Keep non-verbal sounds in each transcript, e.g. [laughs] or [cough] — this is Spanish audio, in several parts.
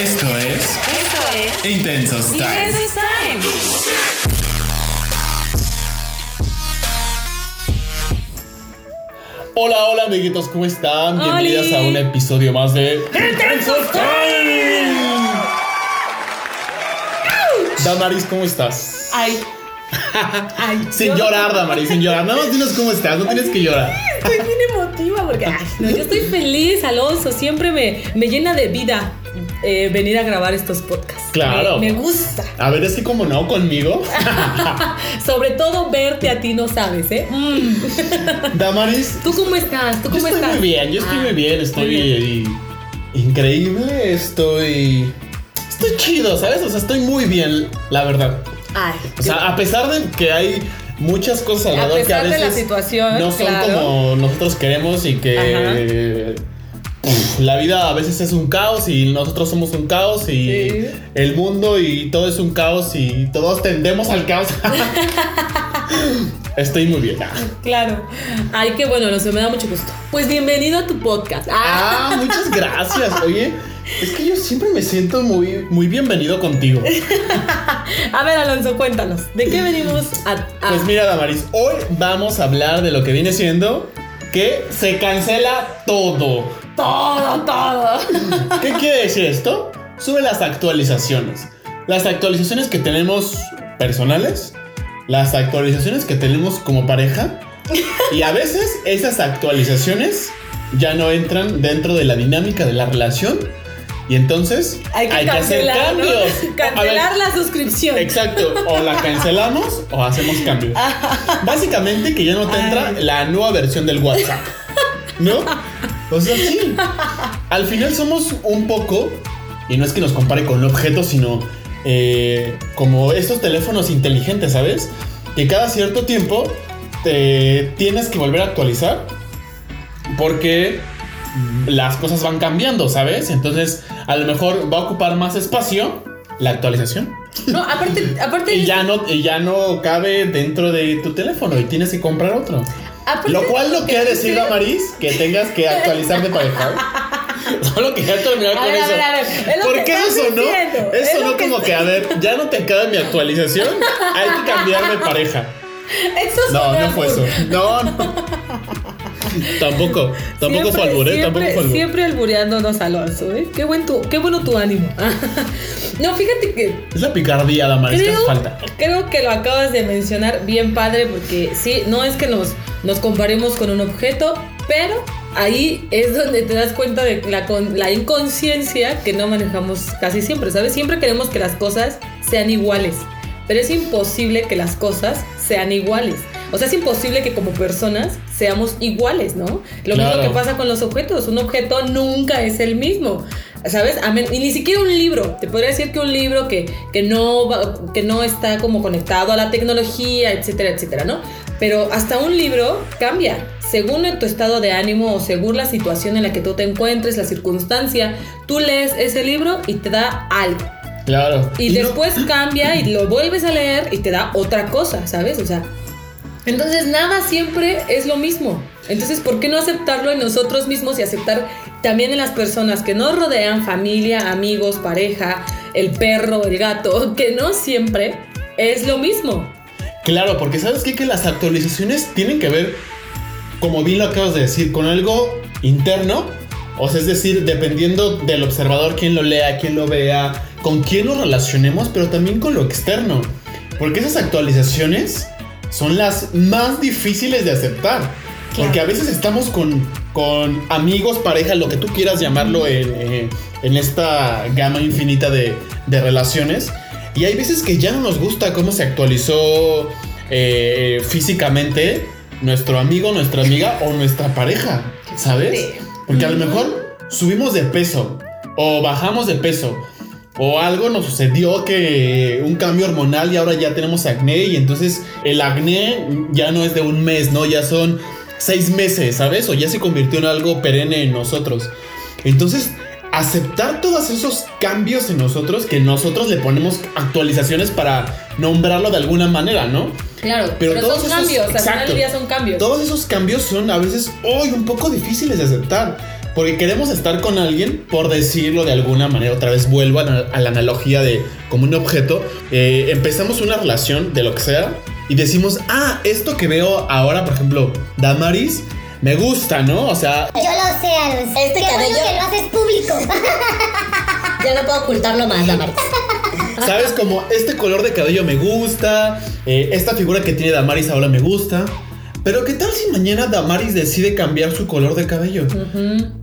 Esto es Esto es Intensos Time. Intensos Time. Hola, hola amiguitos, ¿cómo están? Bienvenidas a un episodio más de Intensos Time. Damaris, ¿cómo estás? Ay. [laughs] Ay. Sin llorar, Damaris, sin llorar. Nada más dinos cómo estás, no tienes que llorar. Estoy bien emotiva porque ay, no, yo estoy feliz, Alonso. Siempre me, me llena de vida eh, venir a grabar estos podcasts. Claro. Me, me gusta. A ver, es que como no, conmigo. [laughs] Sobre todo verte a ti, no sabes, ¿eh? Mm. Damaris, ¿Tú cómo estás? ¿Tú yo cómo estoy estás? muy bien, yo estoy Ah, muy bien, estoy muy increíble, estoy... Estoy chido, ¿sabes? O sea, estoy muy bien, la verdad. Ay. O sea, a pesar de que hay muchas cosas alrededor que a pesar de veces la situación, no son claro. como nosotros queremos y que la vida a veces es un caos y nosotros somos un caos y Sí. el mundo y todo es un caos y todos tendemos al caos. [laughs] Estoy muy bien. Claro. Ay, qué bueno, Alonso, me da mucho gusto. Pues bienvenido a tu podcast. Ah. Ah, muchas gracias. Oye, es que yo siempre me siento muy, muy bienvenido contigo. [laughs] A ver, Alonso, cuéntanos. ¿De qué venimos a.? a- Pues mira, Damaris, hoy vamos a hablar de lo que viene siendo que se cancela todo. Todo, todo. ¿Qué quiere decir esto? Sube las actualizaciones. Las actualizaciones que tenemos personales, las actualizaciones que tenemos como pareja y a veces esas actualizaciones ya no entran dentro de la dinámica de la relación y entonces Hay que hacer cancelar, ¿no? cambios. [laughs] Cancelar A ver, la suscripción. Exacto, o la cancelamos o hacemos cambios. [laughs] Básicamente que ya no te entra Ay. la nueva versión del WhatsApp. ¿No? O sea, sí. Al final somos un poco, y no es que nos compare con un objeto, sino eh, como estos teléfonos inteligentes, ¿sabes? Que cada cierto tiempo te tienes que volver a actualizar porque las cosas van cambiando, ¿sabes? Entonces, a lo mejor va a ocupar más espacio la actualización. No, aparte, aparte. [laughs] Y ya no, y ya no cabe dentro de tu teléfono y tienes que comprar otro. Lo cual no quiere decir, Damaris, que tengas que [laughs] actualizar de pareja. Solo quería terminar A con ver, a eso. ver, a ver, es lo ¿Por qué eso diciendo, es Eso no como que, a ver, ya no te cabe mi actualización, hay que cambiar de pareja. [laughs] Eso No, no fue eso. No, no. [laughs] Tampoco, tampoco fue Siempre- albur, ¿eh? Siempre, Tampoco fue albur. siempre albureándonos, Alonso, ¿eh? Qué, buen tu, qué bueno tu ánimo. [laughs] no, fíjate que Es la picardía, Damaris, que creo, hace falta. creo que lo acabas de mencionar bien padre porque sí, no es que nos, nos comparemos con un objeto, pero ahí es donde te das cuenta de la, la inconsciencia que no manejamos casi siempre, ¿sabes? Siempre queremos que las cosas sean iguales, pero es imposible que las cosas sean iguales. O sea, es imposible que como personas seamos iguales, ¿no? Lo Claro. mismo que pasa con los objetos. Un objeto nunca es el mismo. ¿Sabes? Y ni siquiera un libro. Te podría decir que un libro que, que, no va- que no está como conectado a la tecnología, etcétera, etcétera, ¿no? Pero hasta un libro cambia. Según tu estado de ánimo o según la situación en la que tú te encuentres, la circunstancia, tú lees ese libro y te da algo. Claro. Y, no- después cambia y lo vuelves a leer y te da otra cosa, ¿sabes? O sea, entonces nada siempre es lo mismo. Entonces, ¿por qué no aceptarlo en nosotros mismos y aceptar también en las personas que nos rodean, familia, amigos, pareja, el perro, el gato, [laughs] que no siempre es lo mismo? Claro, porque sabes qué? que las actualizaciones tienen que ver, como bien lo acabas de decir, con algo interno. O sea, es decir, dependiendo del observador, quién lo lea, quién lo vea, con quién nos relacionemos, pero también con lo externo. Porque esas actualizaciones son las más difíciles de aceptar. Porque a veces estamos con, con amigos, pareja, lo que tú quieras llamarlo en, eh, en esta gama infinita de, de relaciones. Y hay veces que ya no nos gusta cómo se actualizó eh, físicamente nuestro amigo, nuestra amiga o nuestra pareja, ¿sabes? Porque a lo mejor subimos de peso o bajamos de peso o algo nos sucedió que un cambio hormonal y ahora ya tenemos acné y entonces el acné ya no es de un mes, ¿no? Ya son seis meses, ¿sabes? O ya se convirtió en algo perenne en nosotros. Entonces, aceptar todos esos cambios en nosotros, que nosotros le ponemos actualizaciones para nombrarlo de alguna manera, ¿no? Claro, Pero pero, todos son esos- cambios, al final del día son cambios. Todos esos cambios son a veces hoy un poco difíciles de aceptar. Porque queremos estar con alguien, por decirlo de alguna manera, otra vez vuelvo a la, a la analogía de como un objeto, eh, empezamos una relación de lo que sea y decimos, ah, esto que veo ahora, por ejemplo, Damaris, me gusta, ¿no? O sea, Yo lo sé, Alonso. Este Qué bueno cabello- que lo haces público. [laughs] Ya no puedo ocultarlo más, Damaris. [laughs] ¿sabes? Como este color de cabello me gusta, eh, esta figura que tiene Damaris ahora me gusta. Pero ¿qué tal si mañana Damaris decide cambiar su color de cabello?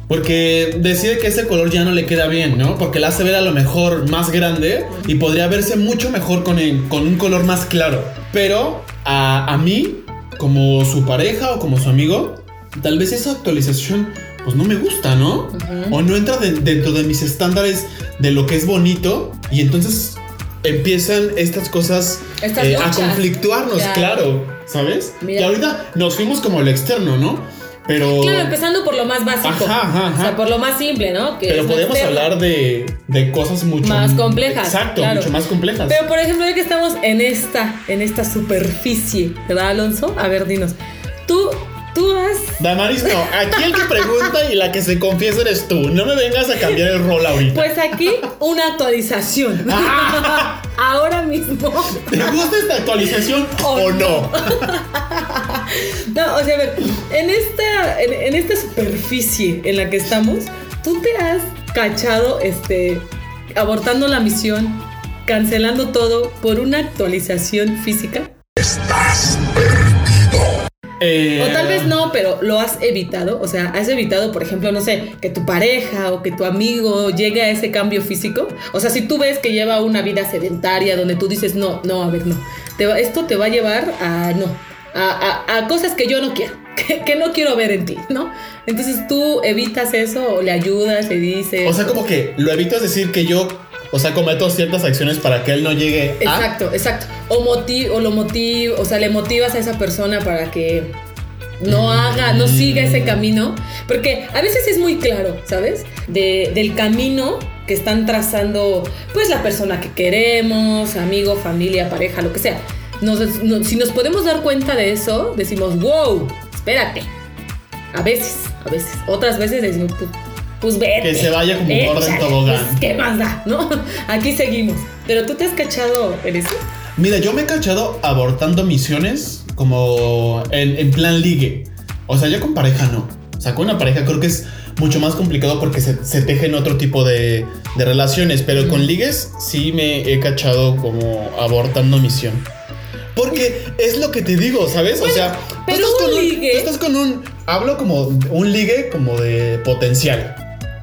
Porque decide que ese color ya no le queda bien, ¿no? Porque la hace ver a lo mejor más grande y podría verse mucho mejor con, el- con un color más claro. Pero a, a mí, como su pareja o como su amigo, tal vez esa actualización pues no me gusta, ¿no? O no entra de- dentro de mis estándares de lo que es bonito y entonces empiezan estas cosas Estas eh, a conflictuarnos, claro, ¿sabes? Mira. Y ahorita nos fuimos como lo externo, ¿no? Pero... Claro, empezando por lo más básico. Ajá, ajá, ajá. O sea, por lo más simple, ¿no? Que Pero podemos externo. hablar de, de cosas mucho Más complejas, Exacto, claro. mucho más complejas. Pero por ejemplo, ya que estamos en esta, en esta superficie, ¿verdad, Alonso? A ver, dinos. Tú, tú has. Damaris, no. Aquí el que pregunta y la que se confiesa eres tú. No me vengas a cambiar el rol ahorita. Pues aquí una actualización. [laughs] Ah. Ahora mismo. ¿Te gusta esta actualización o no? No, [laughs] o sea, a ver, en esta, en, en esta superficie en la que estamos, tú te has cachado, este, abortando la misión, cancelando todo por una actualización física. Eh, O tal vez no, pero lo has evitado. O sea, has evitado, por ejemplo, no sé, que tu pareja o que tu amigo llegue a ese cambio físico. O sea, si tú ves que lleva una vida sedentaria donde tú dices, no, no, a ver, no. Te va- esto te va a llevar a, no, a, a- a cosas que yo no quiero, [laughs] que, que no quiero ver en ti, ¿no? Entonces tú evitas eso o le ayudas, le dices. O sea, como que lo evito es decir que yo, o sea, cometo ciertas acciones para que él no llegue a. Exacto, exacto. O, motiv o lo motiv o sea, le motivas a esa persona para que no haga, no siga ese camino. Porque a veces es muy claro, ¿sabes? De- del camino que están trazando, pues la persona que queremos, amigo, familia, pareja, lo que sea. Nos- no- si nos podemos dar cuenta de eso, decimos, wow, espérate. A veces, a veces. Otras veces decimos, pues, pues vete. Que se vaya como gorda en tobogán. pues, ¿Qué más da? ¿No? [laughs] Aquí seguimos. Pero tú te has cachado en eso. Mira, yo me he cachado abortando misiones como en, en plan ligue. O sea, yo con pareja no. O sea, con una pareja creo que es mucho más complicado porque se, se tejen otro tipo de, de relaciones. Pero con ligues sí me he cachado como abortando misión. Porque es lo que te digo, ¿sabes? o sea, tú pero estás, un con ligue- tú estás con un. Hablo como un ligue como de potencial.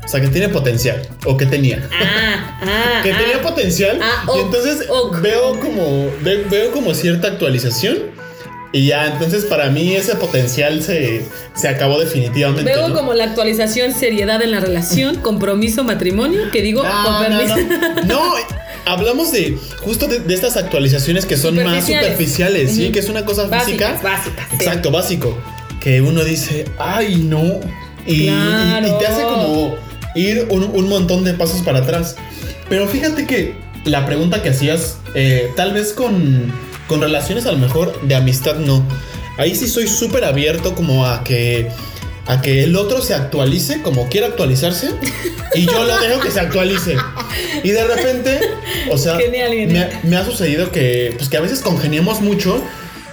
O sea, que tiene potencial. O que tenía. Ah, ah. que ah. tenía potencial. Ah, y entonces ok. veo como ve- veo como cierta actualización. Y ya, entonces para mí ese potencial se, se acabó definitivamente. Veo ¿no? como la actualización seriedad en la relación, [laughs] compromiso, matrimonio, que digo, con No, no, permiso. no. [laughs] No, hablamos de justo de, de estas actualizaciones que son más Superficiales. ¿sí? Que es una cosa física. Básicas, básicas. sí. Exacto, básico. Que uno dice, ay, no. Y, y- y Claro. te hace como ir un, un montón de pasos para atrás. Pero fíjate que la pregunta que hacías, eh, tal vez con, con relaciones a lo mejor de amistad no. Ahí sí soy súper abierto como a que, a que el otro se actualice como quiera actualizarse y yo lo dejo que se actualice. Y de repente, o sea, Genial, me, ha sucedido que, pues, que a veces congeniamos mucho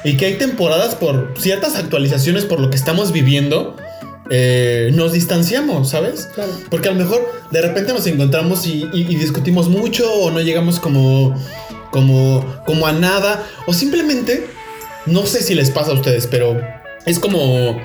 y que hay temporadas por ciertas actualizaciones por lo que estamos viviendo. eh, nos distanciamos, ¿sabes? Claro. Porque a lo mejor de repente nos encontramos y, y- y discutimos mucho o no llegamos como, como, como a nada o simplemente, no sé si les pasa a ustedes, pero es como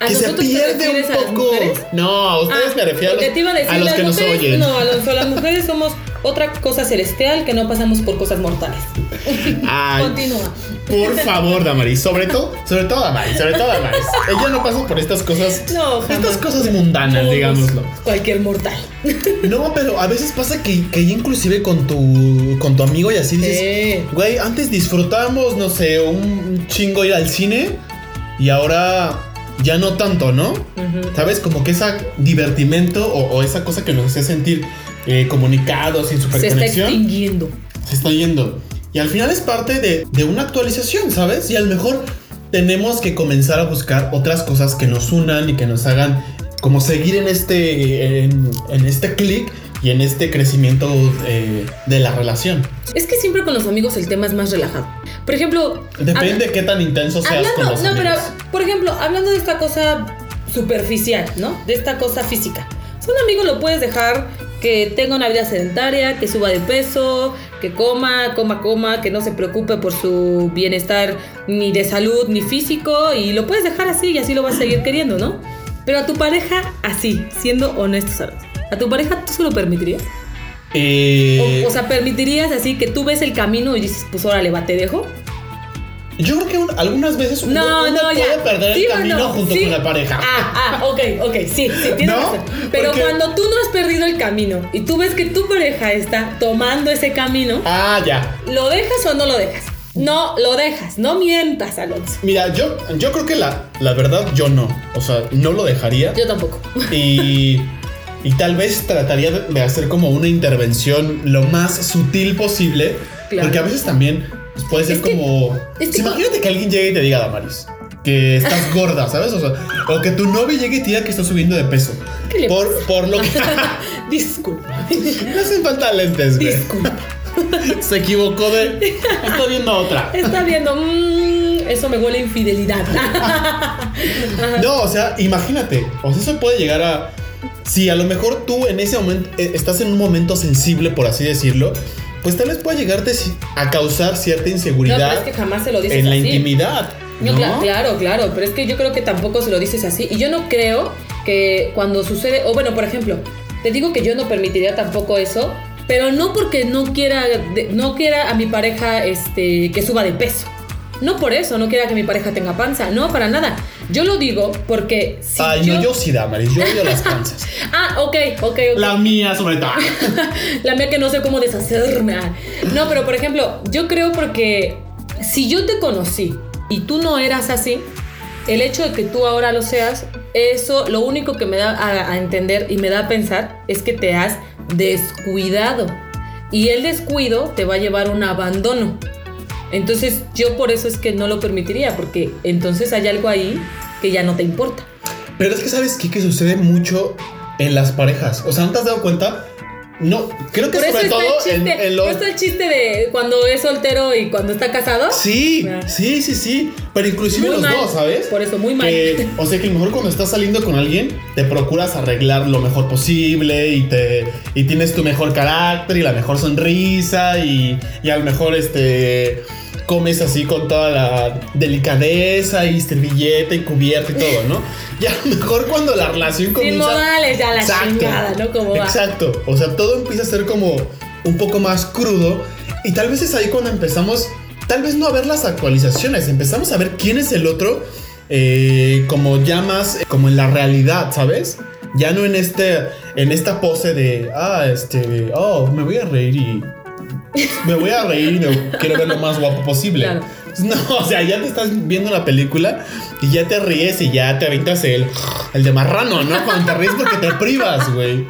¿A que se pierde un a las poco. No, a ustedes Ah, me refiero a los, te iba a decir, a los las que nos mujeres- oyen. No, Alonso, las mujeres somos otra cosa celestial que no pasamos por cosas mortales. [laughs] Ay, Continúa. Por favor, Damaris, sobre todo, sobre todo Damaris, sobre todo Damaris. Ella no pasa por estas cosas, No, jamás. estas cosas mundanas, digámoslo. Cualquier mortal. No, pero a veces pasa que, que inclusive con tu, con tu amigo y así dices, güey, antes disfrutábamos, no sé, un chingo ir al cine y ahora ya no tanto, ¿no? ¿Sabes? Como que esa divertimento o, o esa cosa que nos hacía sentir eh, comunicados y en Se está superconexión extinguiendo. se está yendo. Y al final es parte de, de una actualización, ¿sabes? Y a lo mejor tenemos que comenzar a buscar otras cosas que nos unan y que nos hagan como seguir en este, en, en este clic y en este crecimiento eh, de la relación. Es que siempre con los amigos el tema es más relajado. Por ejemplo. Depende de qué tan intenso seas con hablando, los no, amigos. pero por ejemplo, hablando de esta cosa superficial, ¿no? De esta cosa física. O sea, un amigo lo puedes dejar que tenga una vida sedentaria, que suba de peso, que coma, coma, coma, que no se preocupe por su bienestar ni de salud ni físico y lo puedes dejar así y así lo vas a seguir queriendo, ¿no? Pero a tu pareja así, siendo honestos, ¿sabes? ¿A tu pareja tú se lo permitirías? Eh, O, o sea, ¿permitirías así que tú ves el camino y dices, pues órale, va, te dejo? yo creo que un- algunas veces uno, No, no, puede ya. perder ¿Sí el camino no? junto ¿Sí? con la pareja. Ah, ah, ok, ok, sí, sí, tienes ¿No? razón. Pero Porque- cuando tú no has perdido el camino y tú ves que tu pareja está tomando ese camino, Ah, ya. ¿lo dejas o no lo dejas? No, lo dejas, no mientas, Alonso. Mira, yo, yo creo que la, la verdad yo no. O sea, no lo dejaría. Yo tampoco. Y, [laughs] y tal vez trataría de, hacer como una intervención lo más sutil posible. Claro. Porque a veces también pues, puede ser Es que- como... es que- si imagínate que alguien llegue y te diga, Damaris, que estás [laughs] gorda, ¿sabes? O, sea, o que tu novio llegue y te diga que estás subiendo de peso. ¿Qué le por, por lo que... [laughs] Disculpa. [laughs] no hacen falta lentes, güey. Disculpa. Se equivocó de... Está viendo otra. Está viendo, mmm, eso me huele a infidelidad. No, o sea, imagínate. O sea, eso puede llegar a. Si a lo mejor tú en ese momento eh, estás en un momento sensible, por así decirlo, pues tal vez pueda llegarte a causar cierta No, pero inseguridad es que jamás se lo dices en la así. intimidad. No, ¿no? cla- claro, claro, pero es que yo creo que tampoco se lo dices así. Y yo no creo que cuando sucede, o bueno, por ejemplo, te digo que yo no permitiría tampoco eso, pero no porque no quiera, no quiera a mi pareja este, que suba de peso. No por eso, no quiera que mi pareja tenga panza, no, para nada. Yo lo digo porque si Ay, yo... no, yo sí, Damaris, yo odio las panzas. [laughs] Ah, ok, ok, ok. la mía, sobre todo. [laughs] La mía que no sé cómo deshacerme. No, pero por ejemplo, yo creo porque si yo te conocí y tú no eras así, el hecho de que tú ahora lo seas, eso lo único que me da a, a entender y me da a pensar es que te has descuidado. Y el descuido te va a llevar a un abandono. Entonces yo por eso es que no lo permitiría, porque entonces hay algo ahí que ya no te importa. Pero es que, ¿sabes qué? Que sucede mucho en las parejas. O sea, ¿no te has dado cuenta? No, creo que Por eso sobre está todo el en, chiste, en los. por eso el chiste de cuando es soltero y cuando está casado. Sí, Ah. sí, sí, sí. Pero inclusive Muy los mal. dos, ¿sabes? Por eso, muy mal. Que, o sea, que a lo mejor cuando estás saliendo con alguien, te procuras arreglar lo mejor posible y te y tienes tu mejor carácter y la mejor sonrisa y, y a lo mejor este comes así con toda la delicadeza y servilleta y cubierta y todo, ¿no? Y a lo mejor cuando la relación comienza Sin modales, ya la chingada, ¿no? Como va. Exacto. O sea, todo empieza a ser como un poco más crudo. Y tal vez es ahí cuando empezamos, tal vez no a ver las actualizaciones, empezamos a ver quién es el otro, eh, como ya más, eh, como en la realidad, ¿sabes? Ya no en este, en esta pose de, ah, este, oh, me voy a reír y me voy a reír y me quiero ver lo más guapo posible. Claro. No, o sea, ya te estás viendo una película y ya te ríes y ya te aventas el, el de marrano, ¿no? Cuando te ríes porque te privas, güey.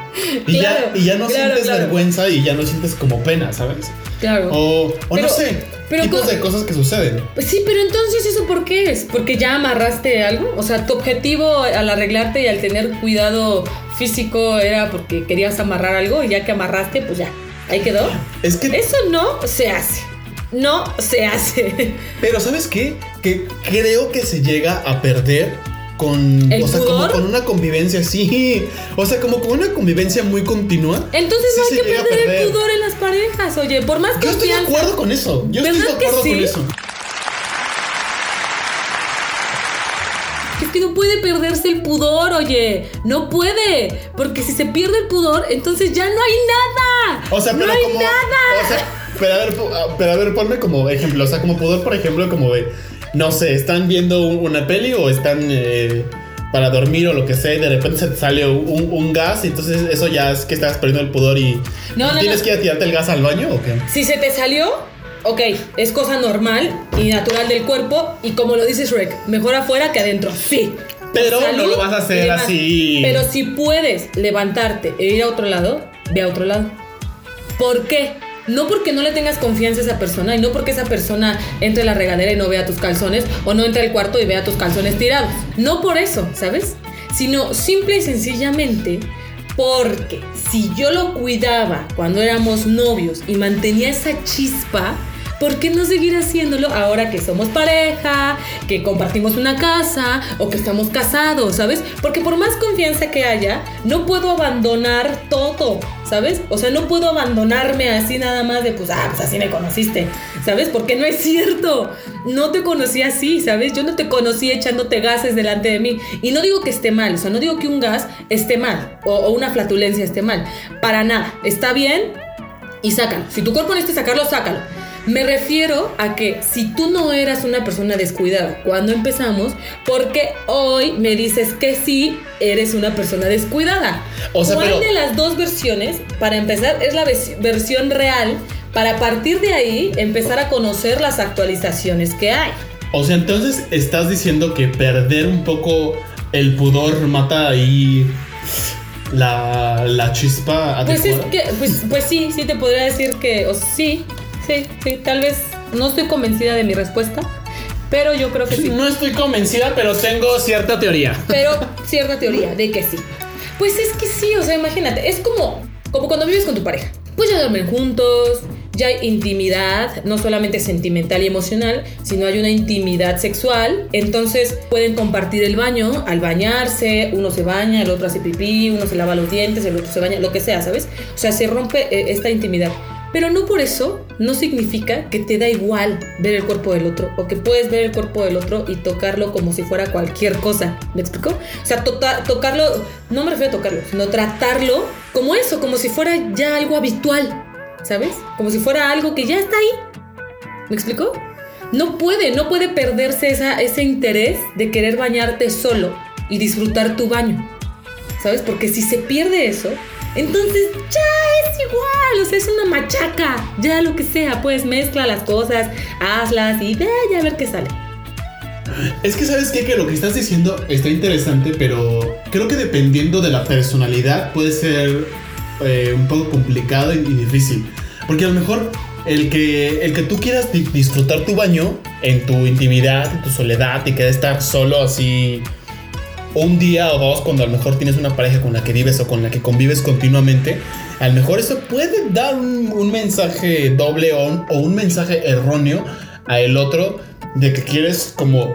Y, Claro, ya, y ya no claro, sientes vergüenza y ya no sientes como pena, ¿sabes? Claro. O, o Pero- no sé, pero tipos de cosas que suceden. Pues sí, pero entonces eso por qué es? Porque ya amarraste algo. O sea, tu objetivo al arreglarte y al tener cuidado físico era porque querías amarrar algo y ya que amarraste, pues ya, ahí quedó. Es que, Eso no se hace. No se hace. pero ¿sabes qué? Que creo que se llega a perder con, ¿El o sea, pudor? como con una convivencia así. O sea, como con una convivencia muy continua. Entonces Sí no hay que perder, perder. el pudor en las parejas. Oye, por más Yo estoy de acuerdo con eso. Yo estoy de ¿Verdad que acuerdo con sí? eso. Es que no puede perderse el pudor, oye. No puede. Porque si se pierde el pudor, entonces ya no hay nada. O sea, no pero hay como. nada. O sea, pero a ver, ah, pero a ver, ponme como ejemplo. O sea, como pudor, por ejemplo, como de. No sé, están viendo un- una peli o están eh, para dormir o lo que sea, y de repente se te sale un, un gas, y entonces eso ya es que estás perdiendo el pudor y. No, no, ¿Tienes no. que ir a tirarte el gas al baño o qué? Si se te salió, ok, es cosa normal y natural del cuerpo. Y como lo dice Shrek, mejor afuera que adentro. Sí. Pero no lo vas a hacer así. Pero si puedes levantarte e ir a otro lado, ve a otro lado. ¿Por qué? No porque no le tengas confianza a esa persona y no porque esa persona entre a la regadera y no vea tus calzones o no entre al cuarto y vea tus calzones tirados. No por eso, ¿sabes? sino simple y sencillamente porque si yo lo cuidaba cuando éramos novios y mantenía esa chispa, ¿por qué no seguir haciéndolo ahora que somos pareja, que compartimos una casa o que estamos casados, ¿sabes? Porque por más confianza que haya, no puedo abandonar todo, ¿sabes? O sea, no puedo abandonarme así nada más de, pues, ah, pues así me conociste, ¿sabes? Porque no es cierto. No te conocí así, ¿sabes? Yo no te conocí echándote gases delante de mí. Y no digo que esté mal, o sea, no digo que un gas esté mal o, una flatulencia esté mal. Para nada. Está bien y sácalo. Si tu cuerpo necesita sacarlo, sácalo. Me refiero a que si tú no eras una persona descuidada cuando empezamos, porque hoy me dices que sí eres una persona descuidada. O sea, ¿Cuál pero- de las dos versiones, para empezar, es la versión real? Para a partir de ahí empezar a conocer las actualizaciones que hay. O sea, entonces estás diciendo que perder un poco el pudor mata ahí la, la chispa Pues es que, pues, pues sí, sí te podría decir que, o sí, sí, sí, tal vez no estoy convencida de mi respuesta, pero yo creo que sí. No estoy convencida, pero tengo cierta teoría. Pero cierta teoría de que sí. Pues es que sí, o sea, imagínate, es como, como cuando vives con tu pareja. Pues ya duermen juntos, ya hay intimidad, no solamente sentimental y emocional, sino hay una intimidad sexual. Entonces pueden compartir el baño al bañarse, uno se baña, el otro hace pipí, uno se lava los dientes, el otro se baña, lo que sea, ¿sabes? O sea, se rompe eh, esta intimidad. Pero no por eso no significa que te da igual ver el cuerpo del otro o que puedes ver el cuerpo del otro y tocarlo como si fuera cualquier cosa. ¿Me explico? O sea, tota- tocarlo, no me refiero a tocarlo, sino tratarlo como eso, como si fuera ya algo habitual, ¿sabes? Como si fuera algo que ya está ahí. ¿Me explico? No puede, no puede perderse esa, ese interés de querer bañarte solo y disfrutar tu baño. ¿Sabes? Porque si se pierde eso, entonces ya es igual, o sea, es una machaca, ya lo que sea, pues mezcla las cosas, hazlas y ve ya a ver qué sale. Es que sabes qué? que lo que estás diciendo está interesante, pero creo que dependiendo de la personalidad puede ser eh, un poco complicado y, difícil. Porque a lo mejor el que, el que tú quieras di- disfrutar tu baño en tu intimidad, en tu soledad y que estar solo así un día o dos cuando a lo mejor tienes una pareja con la que vives o con la que convives continuamente, a lo mejor eso puede dar un, un mensaje doble o un, o un mensaje erróneo a el otro de que quieres como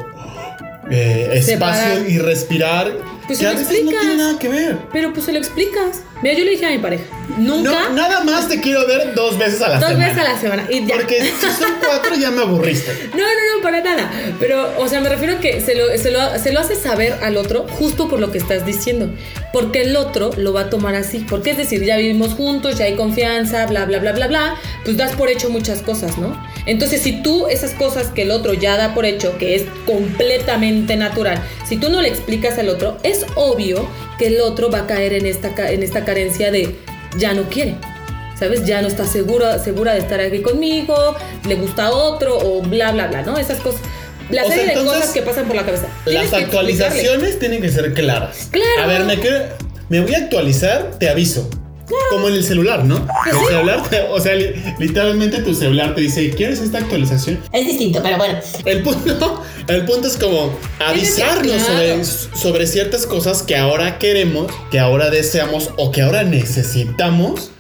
eh, espacio Separar. y respirar Pues que se a lo veces no explicas. tiene nada que ver. Pero pues se lo explicas. Mira, yo le dije a mi pareja, nunca, No, nada más te quiero ver dos veces a la dos semana. veces a la semana y ya. Porque si son cuatro ya me aburriste. [laughs] No, no, no, para nada. Pero, o sea, me refiero a que se lo, se, lo, se lo hace saber al otro justo por lo que estás diciendo. Porque el otro lo va a tomar así. Porque es decir, ya vivimos juntos, ya hay confianza, bla, bla, bla, bla, bla. Pues das por hecho muchas cosas, ¿no? Entonces, si tú esas cosas que el otro ya da por hecho, que es completamente natural, si tú no le explicas al otro, es obvio que el otro va a caer en esta, en esta carencia de ya no quiere. ¿Sabes? Ya no está segura, segura de estar aquí conmigo, le gusta otro o bla, bla, bla, ¿no? Esas cosas. La O sea, serie de entonces, cosas que pasan por la cabeza. Las actualizaciones tienen que ser claras. Claro. A ver, me, me voy a actualizar, te aviso. Como en el celular, ¿no? Pues El celular, te- [laughs] o sea, li- literalmente tu celular te dice, ¿quieres esta actualización? Es distinto, pero bueno. El punto, [laughs] el punto es como avisarnos Claro. sobre, sobre ciertas cosas que ahora queremos, que ahora deseamos o que ahora necesitamos.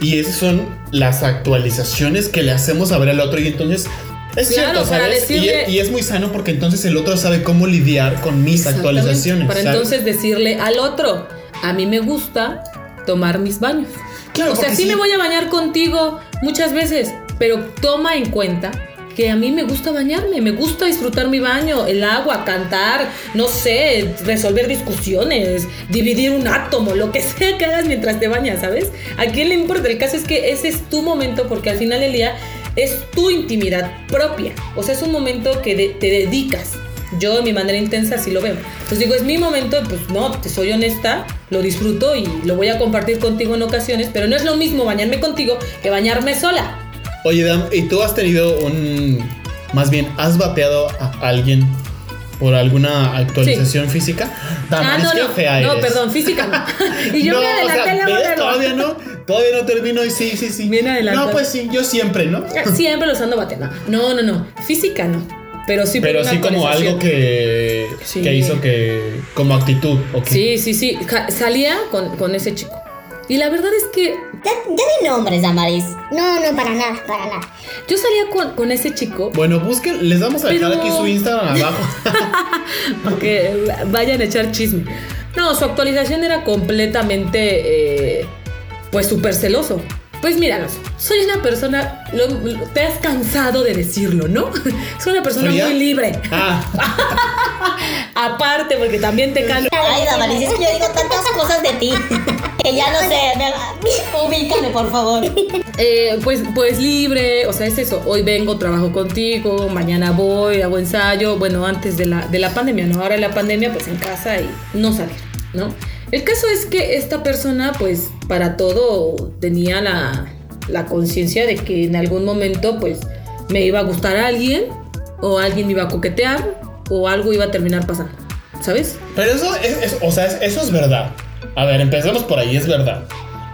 Y esas son las actualizaciones que le hacemos saber al otro. Y entonces es Claro, cierto, para ¿sabes? Y- decirle- Y, es muy sano porque entonces el otro sabe cómo lidiar con mis Exactamente. actualizaciones. Para ¿sabes? entonces decirle al otro, a mí me gusta tomar mis baños. Claro, o sea, sí sí. me voy a bañar contigo muchas veces, pero toma en cuenta que a mí me gusta bañarme, me gusta disfrutar mi baño, el agua, cantar, no sé, resolver discusiones, dividir un átomo, lo que sea que hagas mientras te bañas, ¿sabes? ¿A quién le importa? El caso es que ese es tu momento porque al final del día es tu intimidad propia, o sea, es un momento que de- te dedicas. Yo de mi manera intensa así lo veo. Entonces digo, es mi momento, pues no, te soy honesta, lo disfruto y lo voy a compartir contigo en ocasiones, pero no es lo mismo bañarme contigo que bañarme sola. Oye, Dam, ¿y tú has tenido un... Más bien, ¿has bateado a alguien por alguna actualización física? Dam, ah, no, no. fea No, eres. perdón, física no. [laughs] y yo No, me o adelanté sea, la. Todavía no, todavía no termino y sí, sí, sí. Bien adelantado. No, pues sí, yo siempre, ¿no? Siempre los ando bateando. No, no, no. Física no. Pero sí Pero sí como algo que, Sí. que hizo que. como actitud. ¿ok? Sí, sí, sí. Ja- Salía con, con ese chico. Y la verdad es que Ya, ya di nombres, Damaris. No, no, para nada, para nada. yo salía con, con ese chico Bueno, busquen, les vamos a dejar Pero- aquí su Instagram abajo. [laughs] [laughs] para que vayan a echar chisme. No, su actualización era completamente, eh, pues, súper celoso. Pues míranos, soy una persona, lo- lo- te has cansado de decirlo, ¿no? [laughs] Soy una persona muy libre. Ah, [laughs] Aparte, porque también te cansa. Ay, Damaris, es que yo digo tantas cosas de ti. Que ya no sé. me- Ubícame, por favor. Eh, pues, pues libre, o sea, es eso. Hoy vengo, trabajo contigo, mañana voy, hago ensayo. Bueno, antes de la, de la pandemia, ¿no? Ahora la pandemia, pues en casa y no salir, ¿no? El caso es que esta persona, pues, para todo tenía la, la conciencia de que en algún momento, pues, me iba a gustar a alguien, o alguien me iba a coquetear, o algo iba a terminar pasando, ¿sabes? pero eso es, es- o sea, es- eso es verdad. A ver, empecemos por ahí, es verdad.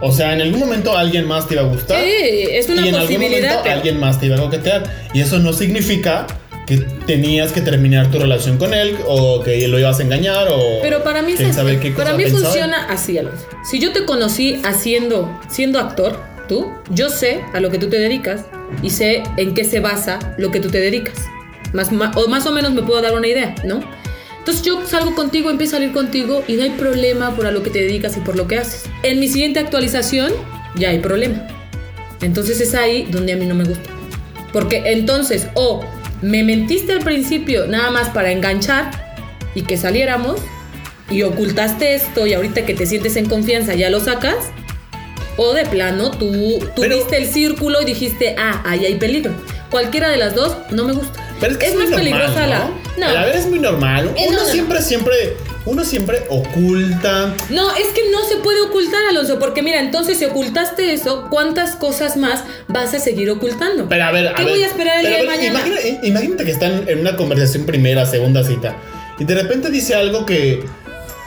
O sea, en algún momento alguien más te iba a gustar. Sí, es una y en algún momento pero- alguien más te iba a coquetear. Y eso no significa que tenías que terminar tu relación con él o que lo ibas a engañar o Pero para mí, es sabe así. qué para mí pensaba. funciona así, Alonso. Si yo te conocí haciendo, siendo actor, tú, yo sé a lo que tú te dedicas y sé en qué se basa lo que tú te dedicas. Más, ma- o más o menos me puedo dar una idea, ¿no? Entonces yo salgo contigo, empiezo a salir contigo y no hay problema por a lo que te dedicas y por lo que haces. En mi siguiente actualización ya hay problema. Entonces es ahí donde a mí no me gusta. Porque entonces, o me mentiste al principio nada más para enganchar y que saliéramos, y ocultaste esto y ahorita que te sientes en confianza ya lo sacas, o de plano tú, tú Pero- viste el círculo y dijiste, ah, ahí hay peligro. Cualquiera de las dos no me gusta. Pero es que es, más muy normal, peligrosa ¿no? la. No. A ver, es muy normal. Es uno no, no, siempre, siempre, uno siempre oculta. No, es que no se puede ocultar, Alonso, porque mira, entonces si ocultaste eso, ¿cuántas cosas más vas a seguir ocultando? Pero a ver, a ¿Qué ver, voy a esperar el día de mañana? imagina- imagínate que están en una conversación primera, segunda cita. Y de repente dice algo que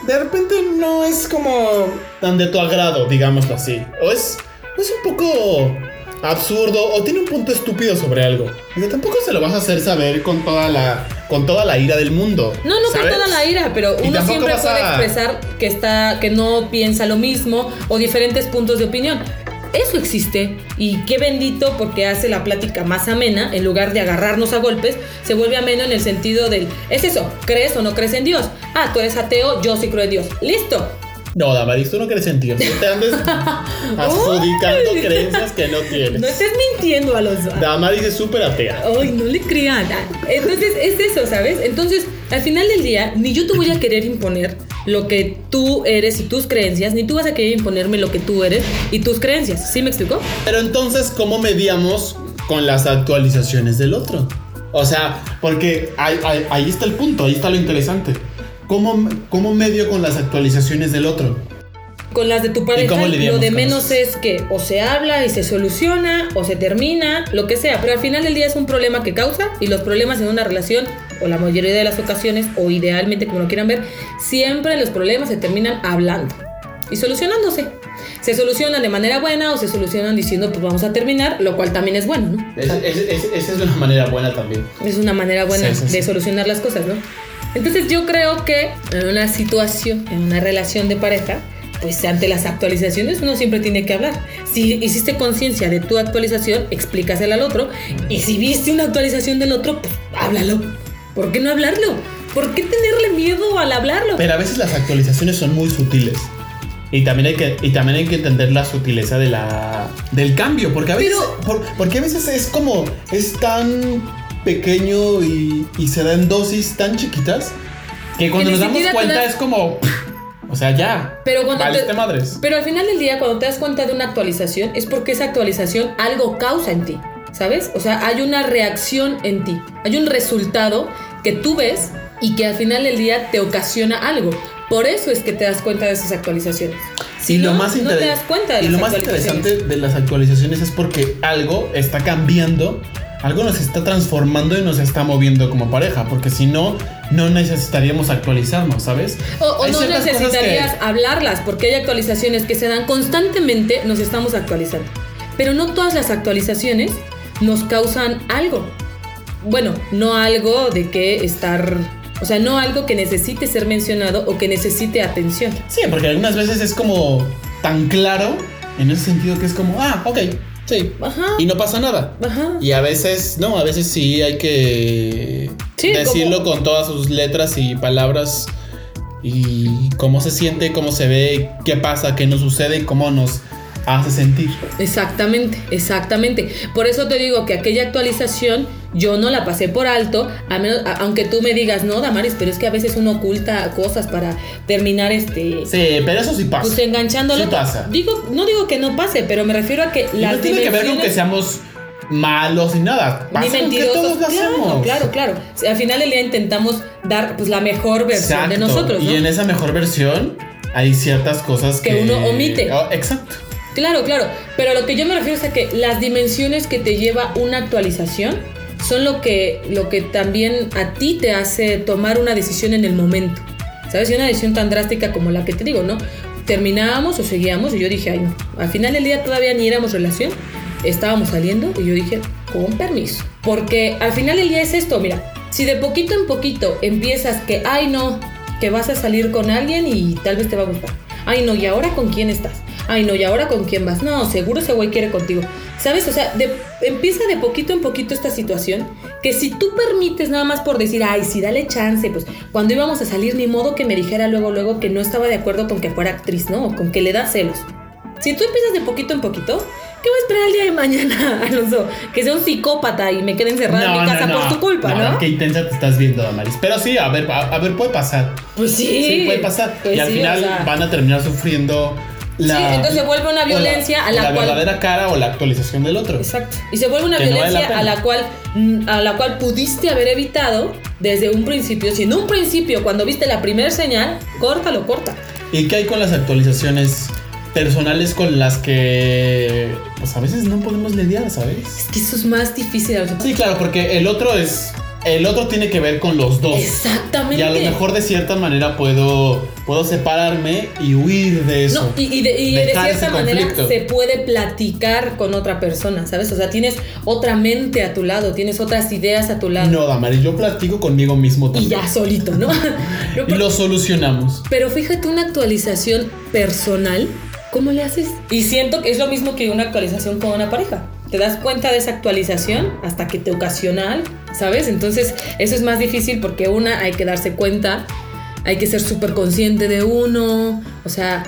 de repente no es como tan de tu agrado, digámoslo así. O es, es un poco absurdo o tiene un punto estúpido sobre algo. Que tampoco se lo vas a hacer saber con toda la, con toda la ira del mundo. No, no con ¿sabes? toda la ira, pero Y uno siempre puede a- expresar que está, que no piensa lo mismo o diferentes puntos de opinión. Eso existe y qué bendito porque hace la plática más amena en lugar de agarrarnos a golpes, se vuelve ameno en el sentido del, es eso, ¿crees o no crees en Dios? Ah, tú eres ateo, yo sí creo en Dios. Listo. No, Damaris, tú no crees en Dios. No te andes [laughs] adjudicando creencias que no tienes. No estés mintiendo, Alonso. Damaris es súper atea. Ay, no le crean. Entonces, es eso, ¿sabes? Entonces, al final del día, ni yo te voy a querer imponer lo que tú eres y tus creencias, ni tú vas a querer imponerme lo que tú eres y tus creencias. ¿Sí me explicó? Pero entonces, ¿cómo mediamos con las actualizaciones del otro? O sea, porque ahí, ahí- ahí está el punto, ahí está lo interesante. ¿Cómo, ¿Cómo medio con las actualizaciones del otro? Con las de tu ¿Y pareja, lo de menos eso? es que o se habla y se soluciona, o se termina, lo que sea. Pero al final del día es un problema que causa y los problemas en una relación, o la mayoría de las ocasiones, o idealmente como lo quieran ver, siempre los problemas se terminan hablando y solucionándose. Se solucionan de manera buena o se solucionan diciendo pues vamos a terminar, lo cual también es bueno, ¿no? esa es una manera buena también. Es una manera buena Sí, sí, sí. de solucionar las cosas, ¿no? Entonces yo creo que en una situación, en una relación de pareja, pues ante las actualizaciones uno siempre tiene que hablar. Si hiciste conciencia de tu actualización, explícasela al otro. Y si viste una actualización del otro, pues háblalo. ¿Por qué no hablarlo? ¿Por qué tenerle miedo al hablarlo? Pero a veces las actualizaciones son muy sutiles. Y también hay que, y también hay que entender la sutileza de la, del cambio. Porque a veces, Pero- por- porque a veces es como. Es tan pequeño y, y se da en dosis tan chiquitas. Que cuando ni nos damos cuenta das- es como. O sea, ya. Pero cuando te- madres. Pero al final del día, cuando te das cuenta de una actualización, es porque esa actualización algo causa en ti, ¿sabes? O sea, hay una reacción en ti, hay un resultado que tú ves y que al final del día te ocasiona algo. Por eso es que te das cuenta de esas actualizaciones. Si y lo no, más no te das cuenta de y lo más interesante de las actualizaciones es porque algo está cambiando, algo nos está transformando y nos está moviendo como pareja, porque si no, no necesitaríamos actualizarnos, ¿sabes? O, o no necesitarías que- hablarlas, porque hay actualizaciones que se dan constantemente, nos estamos actualizando. Pero no todas las actualizaciones nos causan algo. bueno, no algo de que estar, o sea, no algo que necesite ser mencionado o que necesite atención. Sí, porque algunas veces es como tan claro en ese sentido que es como, ah, ok, sí. Ajá. Y no pasa nada. Ajá. Y a veces, no, a veces sí hay que Sí, decirlo como- con todas sus letras y palabras y cómo se siente, cómo se ve, qué pasa, qué nos sucede y cómo nos hace sentir. Exactamente, exactamente. Por eso te digo que aquella actualización yo no la pasé por alto, a menos, a- aunque tú me digas, no, Damaris, pero es que a veces uno oculta cosas para terminar este. Sí, pero eso sí pasa. Pues enganchándolo. Sí pasa. Digo, no digo que no pase, pero me refiero a que Y las no tiene que ver con que seamos malos ni nada. ni Pasa que mentirosos. todos lo claro, hacemos. claro, claro. Al final del día intentamos dar pues la mejor versión de nosotros, ¿no? Y en esa mejor versión hay ciertas cosas que, Que uno omite. Oh, exacto. Claro, claro. Pero lo que yo me refiero es a que las dimensiones que te lleva una actualización son lo que, lo que también a ti te hace tomar una decisión en el momento. ¿Sabes? Y una decisión tan drástica como la que te digo, ¿no? Terminábamos o seguíamos y yo dije, ay no. Al final del día todavía ni éramos relación. Estábamos saliendo y yo dije, con permiso. Porque al final del día es esto, mira. Si de poquito en poquito empiezas que, ay no, que vas a salir con alguien y tal vez te va a gustar. Ay no, ¿y ahora con quién estás? Ay no, ¿y ahora con quién vas? No, seguro ese güey quiere contigo. ¿Sabes? O sea, de- empieza de poquito en poquito esta situación que si tú permites nada más por decir, ay, sí, dale chance, pues cuando íbamos a salir, ni modo que me dijera luego, luego que no estaba de acuerdo con que fuera actriz, ¿no? O con que le da celos. Si tú empiezas de poquito en poquito, ¿qué voy a esperar el día de mañana, [laughs] Alonso? Que sea un psicópata y me quede encerrada en mi casa por tu culpa, ¿no? Qué intensa te estás viendo, Damaris. Pero sí, a ver, a, a ver, puede pasar. Pues sí. Sí, puede pasar. Pues y al sí, final o sea, van a terminar sufriendo la. Sí, entonces se vuelve una o la- violencia a la la cual- verdadera cara o la actualización del otro. Exacto. Y se vuelve una Que no vale la violencia a la cual mm, a la cual pudiste haber evitado desde un principio. Si en un principio, cuando viste la primera señal, córtalo, corta. ¿Y qué hay con las actualizaciones personales con las que pues a veces no podemos lidiar, ¿sabes? Es que eso es más difícil. Sí, claro, porque el otro es el otro tiene que ver con los dos. Exactamente. Y a lo mejor de cierta manera puedo puedo separarme y huir de eso. No, y, y de, y de cierta manera se puede platicar con otra persona, ¿sabes? O sea, tienes otra mente a tu lado, tienes otras ideas a tu lado. No, Damaris, yo platico conmigo mismo y también. ya solito, ¿no? [laughs] [laughs] No, Y lo solucionamos. Pero fíjate, una actualización personal, ¿cómo le haces? Y siento que es lo mismo que una actualización con una pareja. Te das cuenta de esa actualización hasta que te ocasiona algo, ¿sabes? Entonces, eso es más difícil porque una, hay que darse cuenta, hay que ser súper consciente de uno, o sea,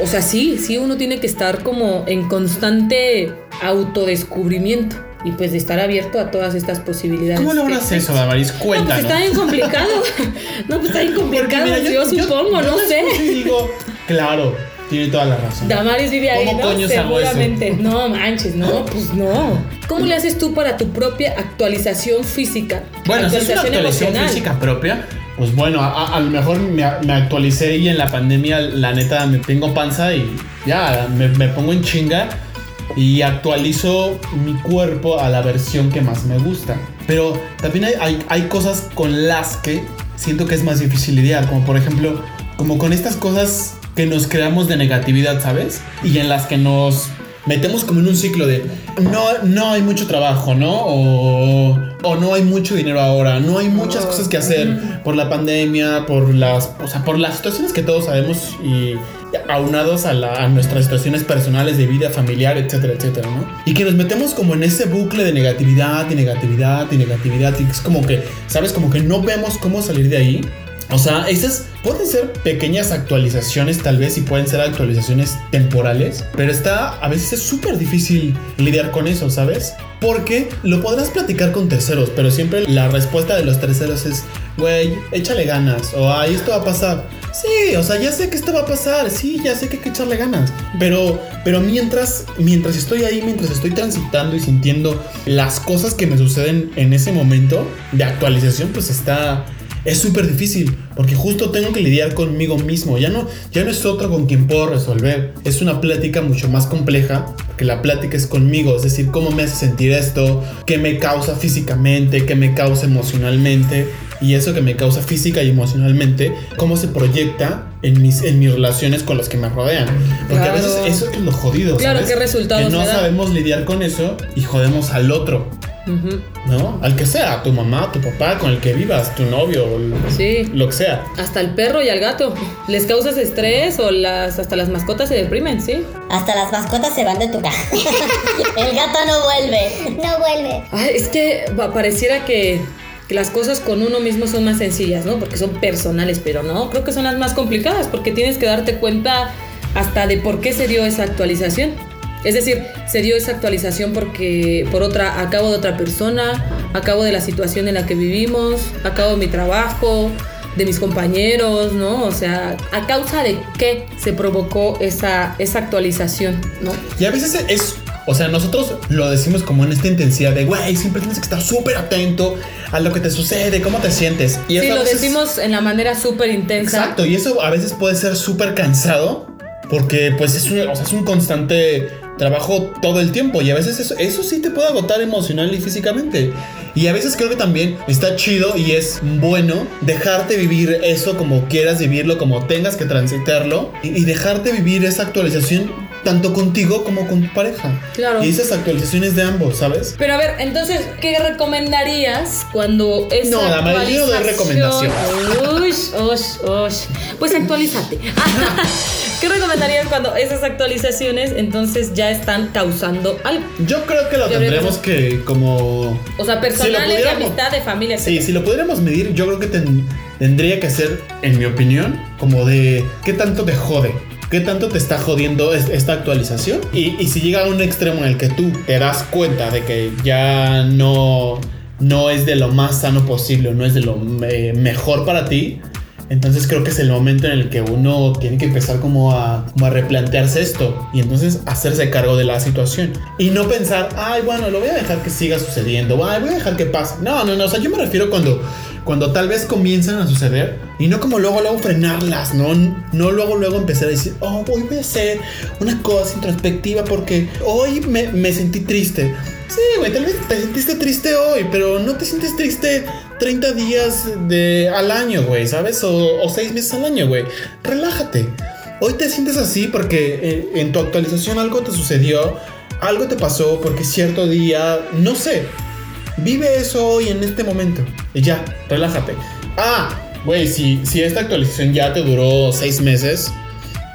o sea, sí, sí, uno tiene que estar como en constante autodescubrimiento y pues de estar abierto a todas estas posibilidades. ¿Cómo logras eso, Damaris? no, pues Cuéntanos. está bien complicado. [laughs] No, pues está bien complicado. mira, yo, supongo, yo no la sé. digo, claro, tiene toda la razón. Damaris vive ahí, ¿Cómo ¿no? eso? Seguramente. No manches, no, pues no. ¿Cómo le haces tú para tu propia actualización física? Bueno, si es una actualización emocional. física propia, pues bueno, a, a- a lo mejor me, me actualicé y en la pandemia, la neta, me tengo panza y ya, me, me pongo en chinga y actualizo mi cuerpo a la versión que más me gusta. Pero también hay, hay, hay cosas con las que siento que es más difícil lidiar, como por ejemplo, como con estas cosas que nos creamos de negatividad, ¿sabes? Y en las que nos metemos como en un ciclo de no, no hay mucho trabajo, ¿no? O, o no hay mucho dinero ahora, no hay muchas cosas que hacer por la pandemia, por las, o sea, por las situaciones que todos sabemos y aunados a, la- a nuestras situaciones personales de vida familiar, etcétera, etcétera, ¿no? Y que nos metemos como en ese bucle de negatividad y negatividad y negatividad y es como que, ¿sabes? Como que no vemos cómo salir de ahí. O sea, esas pueden ser pequeñas actualizaciones tal vez y pueden ser actualizaciones temporales, pero está a veces es súper difícil lidiar con eso, ¿sabes? Porque lo podrás platicar con terceros, pero siempre la respuesta de los terceros es, güey, échale ganas o ay, esto va a pasar. Sí, o sea, ya sé que esto va a pasar, sí, ya sé que hay que echarle ganas, pero pero mientras mientras estoy ahí, mientras estoy transitando y sintiendo las cosas que me suceden en ese momento de actualización, pues está es súper difícil porque justo tengo que lidiar conmigo mismo. Ya no, ya no es otro con quien puedo resolver. Es una plática mucho más compleja porque la plática es conmigo. Es decir, cómo me hace sentir esto, qué me causa físicamente, qué me causa emocionalmente. Y eso que me causa física y emocionalmente, cómo se proyecta en mis, en mis relaciones con los que me rodean. Porque a Claro. veces eso es lo jodido. Claro, ¿sabes? ¿qué resultados Que no me da? sabemos lidiar con eso y jodemos al otro. ¿No? Al que sea, tu mamá, tu papá, con el que vivas, tu novio, Sí. lo que sea. Hasta el perro y al gato. ¿Les causas estrés o las hasta las mascotas se deprimen, sí? Hasta las mascotas se van de tu casa. [laughs] El gato no vuelve. No vuelve. Ay, es que va- pareciera que, que las cosas con uno mismo son más sencillas, ¿no? Porque son personales, pero no, creo que son las más complicadas porque tienes que darte cuenta hasta de por qué se dio esa actualización. Es decir, se dio esa actualización porque por otra, a cabo de otra persona, a cabo de la situación en la que vivimos, a cabo de mi trabajo, de mis compañeros, ¿no? O sea, a causa de qué se provocó esa, esa actualización, ¿no? Y a veces es, o sea, nosotros lo decimos como en esta intensidad de, güey, siempre tienes que estar súper atento a lo que te sucede, cómo te sientes. Y Sí, lo veces- decimos en la manera súper intensa. Exacto, y eso a veces puede ser súper cansado porque pues es un, o sea, es un constante trabajo todo el tiempo y a veces eso, eso sí te puede agotar emocional y físicamente. Y a veces creo que también está chido y es bueno dejarte vivir eso como quieras vivirlo, como tengas que transitarlo y, y dejarte vivir esa actualización tanto contigo como con tu pareja. Claro. Y esas actualizaciones de ambos, ¿sabes? Pero a ver, entonces, ¿qué recomendarías cuando esa No, dama, yo no doy recomendación. Ush, ush, ush. Pues actualízate. [laughs] ¿Qué recomendarías cuando esas actualizaciones entonces ya están causando algo? Yo creo que lo Yo tendremos que como O sea, personales, de pudiéramos- amistad, de familia, Sí, etcétera. si lo pudiéramos medir, yo creo que ten- tendría que ser, en mi opinión, como de qué tanto te jode. ¿Qué tanto te está jodiendo es- esta actualización? Y, y si llega a un extremo en el que tú te das cuenta de que ya no, no es de lo más sano posible, no es de lo eh, mejor para ti, entonces creo que es el momento en el que uno tiene que empezar como a, como a replantearse esto y entonces hacerse cargo de la situación. Y no pensar, ay, bueno, lo voy a dejar que siga sucediendo, ay, voy a dejar que pase. No, no, no, o sea, yo me refiero cuando, cuando tal vez comienzan a suceder y no como luego, luego frenarlas, no, no luego, luego empezar a decir, oh, hoy voy a hacer una cosa introspectiva porque hoy me, me sentí triste. Sí, güey, tal vez te sentiste triste hoy, pero no te sientes triste 30 días de, al año, güey, ¿sabes? O, o 6 meses al año, güey. Relájate. Hoy te sientes así porque eh, en tu actualización algo te sucedió, algo te pasó porque cierto día, no sé, vive eso hoy en este momento y ya, relájate. Ah, güey, si, si esta actualización ya te duró 6 meses,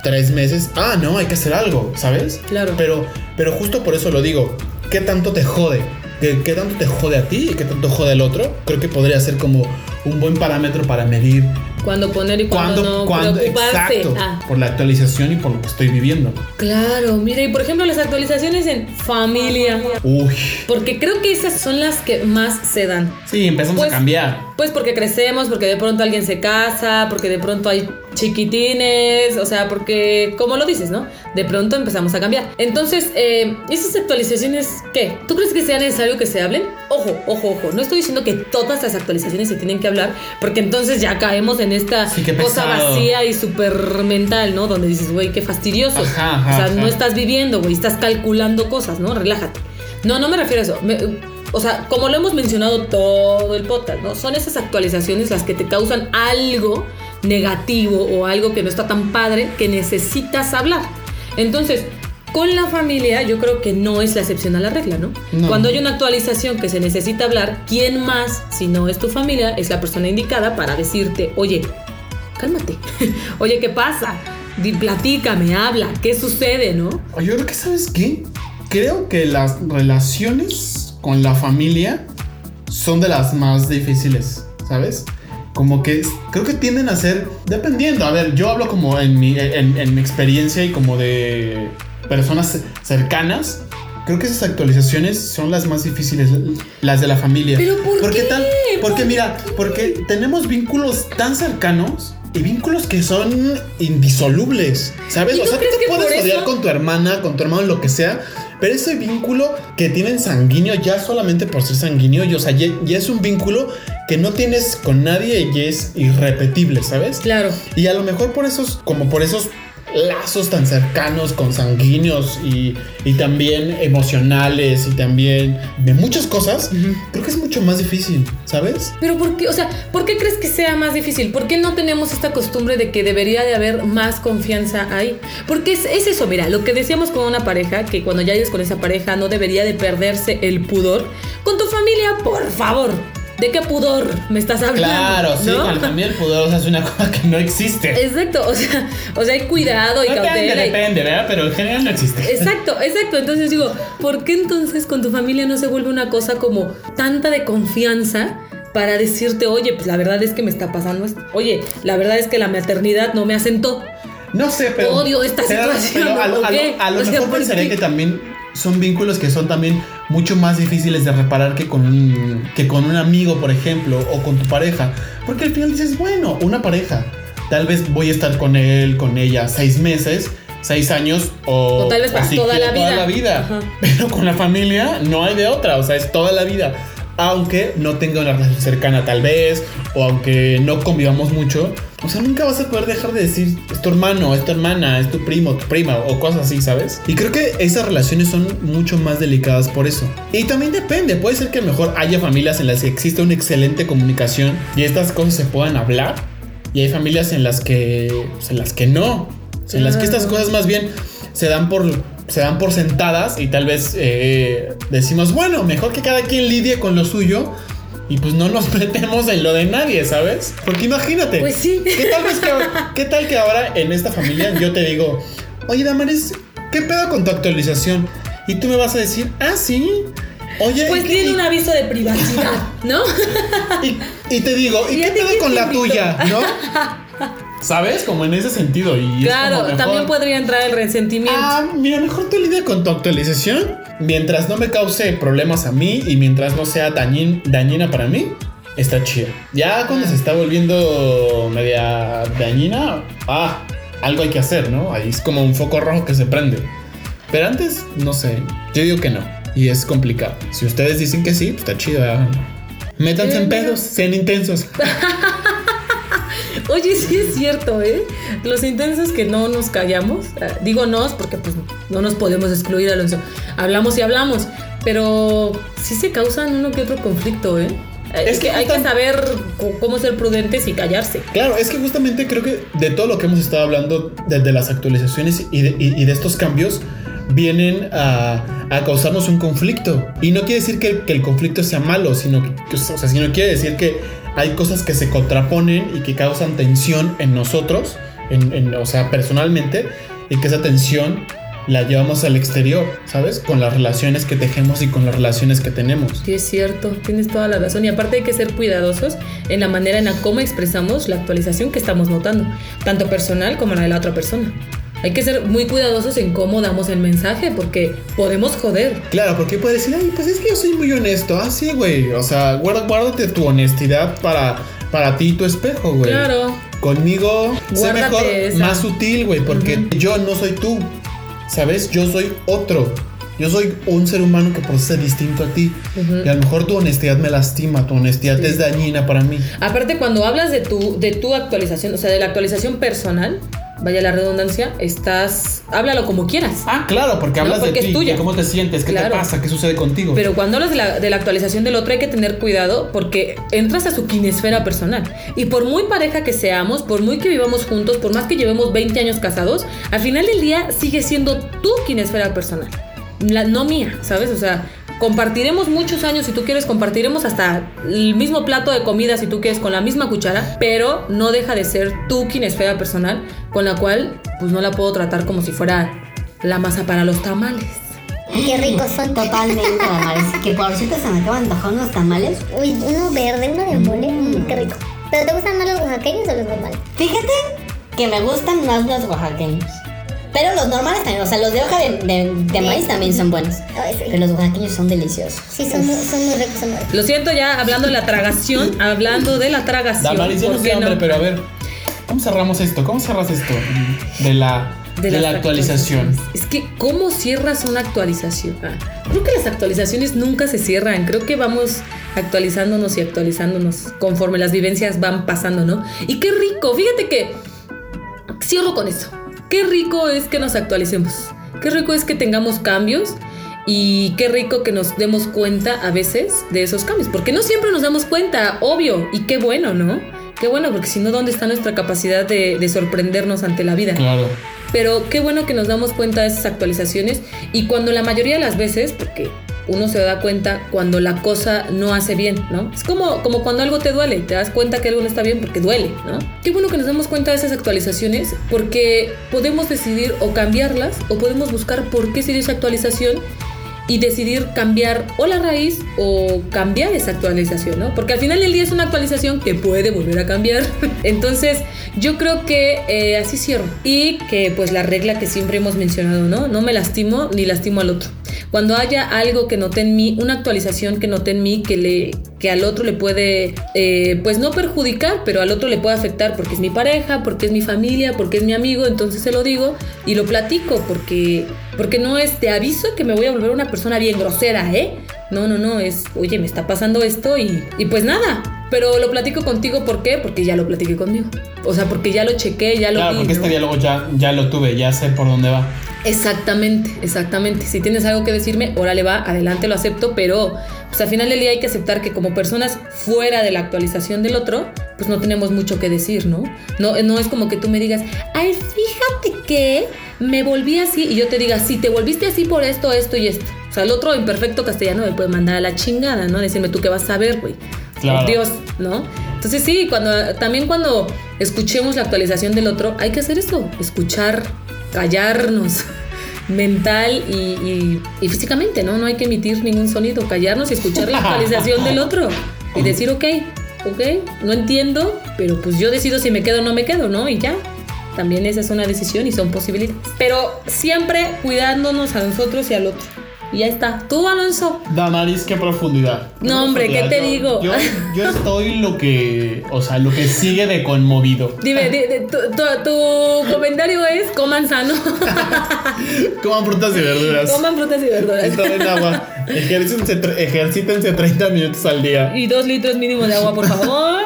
3 meses, ah, no, hay que hacer algo, ¿sabes? Claro. Pero, pero justo por eso lo digo. ¿Qué tanto te jode? ¿Qué, qué tanto te jode a ti y qué tanto jode al otro? Creo que podría ser como un buen parámetro para medir Cuándo poner y cuándo cuándo, no cuándo, preocuparse. exacto, Ah, por la actualización y por lo que estoy viviendo. claro, mira, y por ejemplo, las actualizaciones en familia. Uy, Porque creo que esas son las que más se dan. sí, empezamos Pues- a cambiar. Pues porque crecemos, porque de pronto alguien se casa, porque de pronto hay chiquitines, o sea, porque, como lo dices, ¿no? De pronto empezamos a cambiar. Entonces, eh, ¿esas actualizaciones qué? ¿Tú crees que sea necesario que se hablen? Ojo, ojo, ojo. No estoy diciendo que todas las actualizaciones se tienen que hablar, porque entonces ya caemos en esta Sí, cosa vacía y súper mental, ¿no? Donde dices, güey, qué fastidioso. Ajá, ajá, o sea, ajá. no estás viviendo, güey, estás calculando cosas, ¿no? Relájate. No, no me refiero a eso. Me- o sea, como lo hemos mencionado todo el podcast, ¿no? Son esas actualizaciones las que te causan algo negativo o algo que no está tan padre que necesitas hablar. Entonces, con la familia yo creo que no es la excepción a la regla, ¿no? No. Cuando hay una actualización que se necesita hablar, ¿quién más, si no es tu familia, es la persona indicada para decirte, oye, cálmate, [laughs] oye, ¿qué pasa? Di, platícame, habla, ¿qué sucede, no? Oye, Yo creo que, ¿sabes qué? Creo que las relaciones con la familia son de las más difíciles, ¿sabes? Como que creo que tienden a ser, dependiendo, a ver, yo hablo como en mi, en, en mi experiencia y como de personas cercanas. Creo que esas actualizaciones son las más difíciles, las de la familia. ¿Pero por qué? Tal, porque ¿Por mira, porque tenemos vínculos tan cercanos y vínculos que son indisolubles, ¿sabes? ¿Y O sea, tú te puedes odiar eso- con tu hermana, con tu hermano, lo que sea, pero ese vínculo que tienen sanguíneo ya solamente por ser sanguíneo, y, o sea, ya, ya es un vínculo que no tienes con nadie y es irrepetible, ¿sabes? Claro. Y a lo mejor por esos, como por esos lazos tan cercanos, consanguíneos y, y también emocionales y también de muchas cosas, creo que es mucho más difícil, ¿sabes? Pero ¿por qué? O sea, ¿por qué crees que sea más difícil? ¿Por qué no tenemos esta costumbre de que debería de haber más confianza ahí? Porque es, es eso, mira, lo que decíamos con una pareja, que cuando ya vives con esa pareja no debería de perderse el pudor. Con tu familia, por favor. ¿De qué pudor me estás hablando? Claro, sí, también el pudor o sea, es una [laughs] cosa que no existe. Exacto, o sea, o sea, hay cuidado y depende, cautela. y- depende, ¿verdad? Pero en general no existe. Exacto, exacto. Entonces digo, ¿por qué entonces con tu familia no se vuelve una cosa como tanta de confianza para decirte, oye, pues la verdad es que me está pasando esto? Oye, la verdad es que la maternidad no me asentó. No sé, pero. Odio esta pero- situación, pero a, lo- ¿o a lo- qué? a lo O sea, mejor ¿por pensaría que también son vínculos que son también mucho más difíciles de reparar que con un, que con un amigo, por ejemplo, o con tu pareja. Porque al final dices, bueno, una pareja. Tal vez voy a estar con él, con ella, seis meses. Seis años o, O tal vez para toda la vida. toda la vida. Ajá. [laughs] Pero con la familia no hay de otra, o sea, es toda la vida. Aunque no tenga una relación cercana tal vez, o aunque no convivamos mucho, o sea, nunca vas a poder dejar de decir, es tu hermano, es tu hermana, es tu primo, tu prima, o cosas así, ¿sabes? Y creo que esas relaciones son mucho más delicadas por eso. Y también depende, puede ser que a lo mejor haya familias en las que existe una excelente comunicación y estas cosas se puedan hablar, y hay familias en las que, pues, en las que no, en las que estas Claro. cosas más bien se dan por se dan por sentadas y tal vez eh, decimos bueno mejor que cada quien lidie con lo suyo y pues no nos [laughs] metemos en lo de nadie sabes porque imagínate Pues sí. qué tal que qué tal que ahora en esta familia yo te digo oye Damaris qué pedo con tu actualización y tú me vas a decir ah sí oye Pues ¿y- tiene y- un aviso de privacidad, ¿no? [laughs] y, y te digo, ¿y ¿Y qué pedo con la tuya? ¿No? [laughs] ¿Sabes? Como en ese sentido. Y es claro, como mejor- también podría entrar el resentimiento. Ah, mira, mejor tú lidia con tu actualización. Mientras no me cause problemas a mí y mientras no sea dañin- dañina para mí, está chido. Ya cuando se está volviendo media dañina, ah, algo hay que hacer, ¿no? Ahí es como un foco rojo que se prende. Pero antes, no sé. Yo digo que no. Y es complicado. Si ustedes dicen que sí, pues está chido. Métanse en pedos, sean intensos. [laughs] [laughs] Oye, sí es cierto, ¿eh? Los intensos que no nos callamos, ah, digo nos porque pues no nos podemos excluir, Alonso. Hablamos y hablamos, pero sí se causan uno que otro conflicto, ¿eh? Es, Es que, que hay que saber cómo ser prudentes y callarse. Claro, es que justamente creo que de todo lo que hemos estado hablando, desde las actualizaciones y de, y- y de estos cambios, vienen a, a causarnos un conflicto. Y no quiere decir que, el- que el conflicto sea malo, sino que, que- o sea, sino quiere decir que hay cosas que se contraponen y que causan tensión en nosotros, en, en- o sea, personalmente, y que esa tensión la llevamos al exterior, ¿sabes? Con las relaciones que tejemos y con las relaciones que tenemos. Sí es cierto, tienes toda la razón. Y aparte hay que ser cuidadosos en la manera en la cómo expresamos la actualización que estamos notando, tanto personal como la de la otra persona. Hay que ser muy cuidadosos en cómo damos el mensaje, porque podemos joder. Claro, porque puede decir, ay, pues es que yo soy muy honesto. Ah, sí, güey. O sea, guarda- guárdate tu honestidad para, para ti y tu espejo, güey. Claro. Conmigo, sé mejor, esa. más sutil, güey, porque yo no soy tú. ¿Sabes? Yo soy otro. Yo soy un ser humano que procesa distinto a ti. Y a lo mejor tu honestidad me lastima, tu honestidad Sí. es dañina para mí. Aparte, cuando hablas de tu, de tu actualización, o sea, de la actualización personal, vaya la redundancia, estás. Háblalo como quieras. Ah, claro, porque No, hablas porque de ti, tuya. de cómo te sientes, qué Claro. te pasa, qué sucede contigo. Pero cuando hablas de la, de la actualización del otro hay que tener cuidado porque entras a su quinesfera personal. Y por muy pareja que seamos, por muy que vivamos juntos, por más que llevemos 20 años casados, al final del día sigue siendo tu quinesfera personal. La, no mía, ¿sabes? O sea, compartiremos muchos años si tú quieres, compartiremos hasta el mismo plato de comida si tú quieres con la misma cuchara, pero no deja de ser tu quinesfera personal con la cual pues no la puedo tratar como si fuera la masa para los tamales. Qué ricos son. [laughs] Totalmente, Damaris. Que por cierto se me acaban de antojar unos tamales. Uy, uno verde, uno de mole. Mm, qué rico. ¿Pero te gustan más los oaxaqueños o los normales? Fíjate que me gustan más los oaxaqueños. Pero los normales también, o sea, los de hoja de, de, de maíz también son buenos. Ay, sí. Pero los oaxaqueños son deliciosos. Sí, son, muy- son muy ricos, son muy ricos. Lo siento ya, hablando de la tragación, hablando de la tragación. Damaris, yo no ¿por sé qué hambre, pero a ver, ¿cómo cerramos esto? ¿Cómo cerras esto de la, de la actualización? Es que, ¿cómo cierras una actualización? Ah, creo que las actualizaciones nunca se cierran. Creo que vamos actualizándonos y actualizándonos conforme las vivencias van pasando, ¿no? Y qué rico. Fíjate que cierro con eso. Qué rico es que nos actualicemos. Qué rico es que tengamos cambios y qué rico que nos demos cuenta a veces de esos cambios. Porque no siempre nos damos cuenta, obvio. Y qué bueno, ¿no? Qué bueno, porque si no, ¿dónde está nuestra capacidad de, de sorprendernos ante la vida? Claro. Pero qué bueno que nos damos cuenta de esas actualizaciones y cuando la mayoría de las veces, porque uno se da cuenta cuando la cosa no hace bien, ¿no? Es como, como cuando algo te duele, te das cuenta que algo no está bien porque duele, ¿no? Qué bueno que nos damos cuenta de esas actualizaciones porque podemos decidir o cambiarlas o podemos buscar por qué se esa actualización y decidir cambiar o la raíz o cambiar esa actualización, ¿no? Porque al final del día es una actualización que puede volver a cambiar. [laughs] Entonces, yo creo que eh, así cierro. Y que pues la regla que siempre hemos mencionado, ¿no? No me lastimo ni lastimo al otro. Cuando haya algo que noté en mí, una actualización que noté en mí que, le, que al otro le puede, eh, pues no perjudicar, pero al otro le puede afectar porque es mi pareja, porque es mi familia, porque es mi amigo, entonces se lo digo y lo platico porque, porque no es te aviso que me voy a volver una persona bien grosera, ¿eh? No, no, no, es, oye, me está pasando esto y, y pues nada. Pero lo platico contigo, ¿por qué? Porque ya lo platiqué conmigo. O sea, porque ya lo chequé, ya lo Claro, vi, porque ¿no? este diálogo ya, ya lo tuve, ya sé por dónde va. Exactamente, exactamente. Si tienes algo que decirme, órale va, adelante lo acepto, pero pues al final del día hay que aceptar que como personas fuera de la actualización del otro, pues no tenemos mucho que decir, ¿no? No, no es como que tú me digas, ay, fíjate que me volví así y yo te diga, sí, te volviste así por esto, esto y esto. O sea, el otro en perfecto castellano me puede mandar a la chingada, ¿no? Decirme tú qué vas a ver, güey. Claro. Por Dios, ¿no? Entonces sí, cuando, también cuando escuchemos la actualización del otro, hay que hacer eso, escuchar, callarnos [laughs] mental y, y- y físicamente, ¿no? No hay que emitir ningún sonido, callarnos y escuchar la [laughs] actualización del otro y decir, ok, ok, no entiendo, pero pues yo decido si me quedo o no me quedo, ¿no? Y ya. También esa es una decisión y son posibilidades. Pero siempre cuidándonos a nosotros y al otro. Y ya está. Tú, Alonso. Damaris, qué profundidad. No, hombre, ¿qué te Yo- digo? Yo, yo estoy lo que, o sea, lo que sigue de conmovido. Dime, di- di- tu, tu- tu comentario es coman sano. [laughs] Coman frutas y verduras. coman frutas y verduras. Y tomen agua. Ejercítense, ejercítense 30 minutos al día. Y dos litros mínimo de agua, por favor.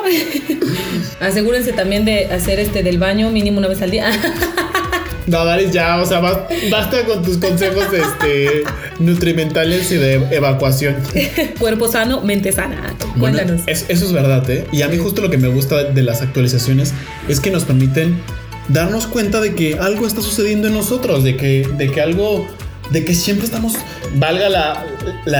[laughs] Asegúrense también de hacer este del baño mínimo una vez al día. [laughs] Damaris, ya, o sea, bas- basta con tus consejos este, nutrimentales y de evacuación. [laughs] Cuerpo sano, mente sana. Bueno, Cuéntanos. es- eso es verdad, ¿eh? Y a mí justo lo que me gusta de las actualizaciones es que nos permiten darnos cuenta de que algo está sucediendo en nosotros, de que, de que algo, de que siempre estamos, valga la,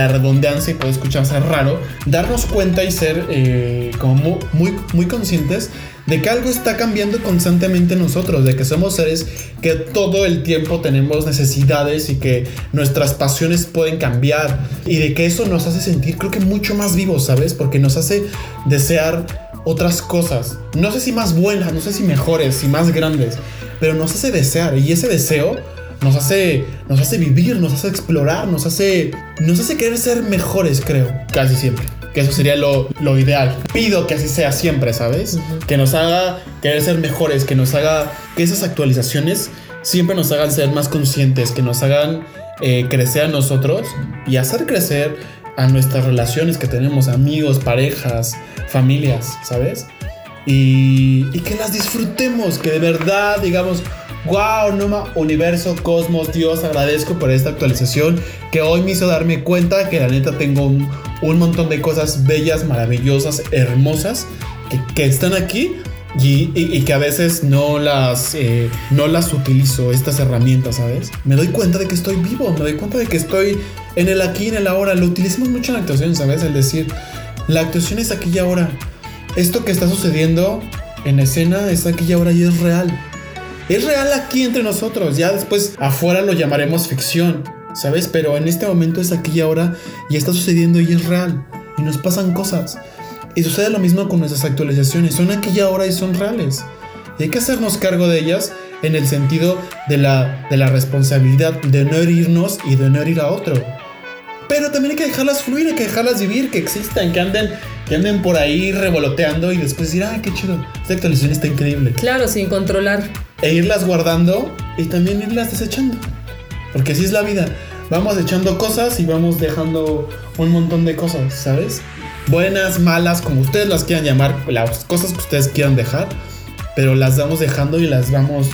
redundancia y puede escucharse raro, darnos cuenta y ser eh, como mu- muy, muy conscientes de que algo está cambiando constantemente en nosotros, de que somos seres que todo el tiempo tenemos necesidades y que nuestras pasiones pueden cambiar y de que eso nos hace sentir creo que mucho más vivos, ¿sabes? Porque nos hace desear otras cosas, no sé si más buenas, no sé si mejores, si más grandes, pero nos hace desear y ese deseo nos hace, nos hace vivir, nos hace explorar, nos hace, nos hace querer ser mejores, creo, casi siempre. Que eso sería lo, lo ideal. Pido que así sea siempre, ¿sabes? Que nos haga querer ser mejores, que nos haga, que esas actualizaciones siempre nos hagan ser más conscientes, que nos hagan eh, crecer a nosotros y hacer crecer a nuestras relaciones que tenemos, amigos, parejas, familias, ¿sabes? Y, y que las disfrutemos, que de verdad digamos, wow, Noma, universo, cosmos, Dios, agradezco por esta actualización que hoy me hizo darme cuenta que la neta tengo un, un montón de cosas bellas, maravillosas, hermosas que, que están aquí y, y- y que a veces no las, eh, no las utilizo, estas herramientas, ¿sabes? Me doy cuenta de que estoy vivo, me doy cuenta de que estoy en el aquí, en el ahora. Lo utilizamos mucho en la actuación, ¿sabes? El decir, la actuación es aquí y ahora. Esto que está sucediendo en escena es aquí y ahora y es real. Es real aquí entre nosotros. Ya después afuera lo llamaremos ficción, ¿sabes? Pero en este momento es aquí y ahora y está sucediendo y es real. Y nos pasan cosas. Y sucede lo mismo con nuestras actualizaciones. Son aquí y ahora y son reales. Y hay que hacernos cargo de ellas en el sentido de la, de la responsabilidad de no herirnos y de no herir a otro. Pero también hay que dejarlas fluir, hay que dejarlas vivir, que existan, que anden, que anden por ahí revoloteando y después decir, ah, qué chido, esta actualización está increíble. Claro, sin controlar. E irlas guardando y también irlas desechando. Porque así es la vida. Vamos echando cosas y vamos dejando un montón de cosas, ¿sabes? Buenas, malas, como ustedes las quieran llamar, las cosas que ustedes quieran dejar, pero las vamos dejando y las vamos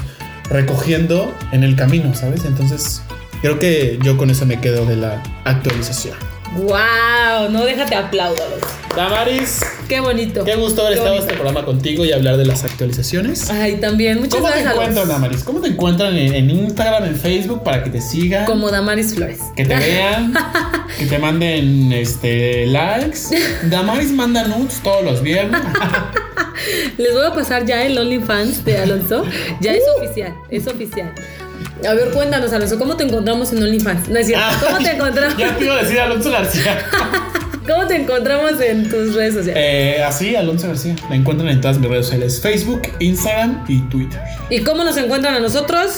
recogiendo en el camino, ¿sabes? Entonces, creo que yo con eso me quedo de la actualización. ¡Wow! No, déjate aplaudo. Alonso. Damaris, Qué bonito. qué gusto haber Qué estado en este programa contigo y hablar de las actualizaciones. Ay, también. Muchas ¿Cómo te gracias. Encuentran, Damaris? ¿Cómo te encuentran en, en Instagram, en Facebook para que te sigan? Como Damaris Flores. Que te vean, [laughs] que te manden este likes. Damaris manda nudes todos los viernes. [laughs] Les voy a pasar ya el OnlyFans de Alonso. Ya es oficial, es oficial. A ver, cuéntanos, Alonso, ¿cómo te encontramos en OnlyFans? No es cierto. ¿Cómo te encontramos? Ya te iba a decir Alonso García. [laughs] ¿Cómo te encontramos en tus redes sociales? Eh, así, Alonso García. Me encuentran en todas mis redes sociales: Facebook, Instagram y Twitter. ¿Y cómo nos encuentran a nosotros?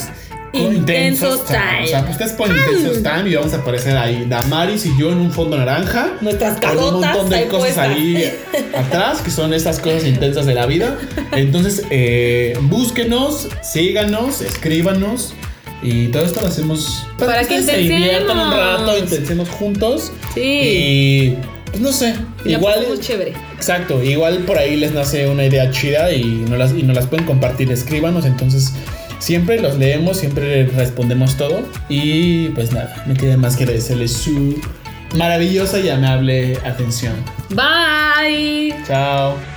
Intensos O Time. sea, pues ustedes ponen Intensos Time y vamos a aparecer ahí Damaris y yo en un fondo naranja. Nuestras Con un montón de cosas ahí atrás, que son estas cosas intensas de la vida. [laughs] Entonces, eh, búsquenos, síganos, escríbanos. Y todo esto lo hacemos Para que ustedes se diviertan un rato, intensemos juntos. Sí. Y pues no sé, Y igual. chévere. Exacto, igual por ahí les nace una idea chida y no las, y no las pueden compartir, escríbanos, entonces siempre los leemos, siempre respondemos todo y pues nada, no queda más que agradecerles su maravillosa y amable atención. Bye. Chao.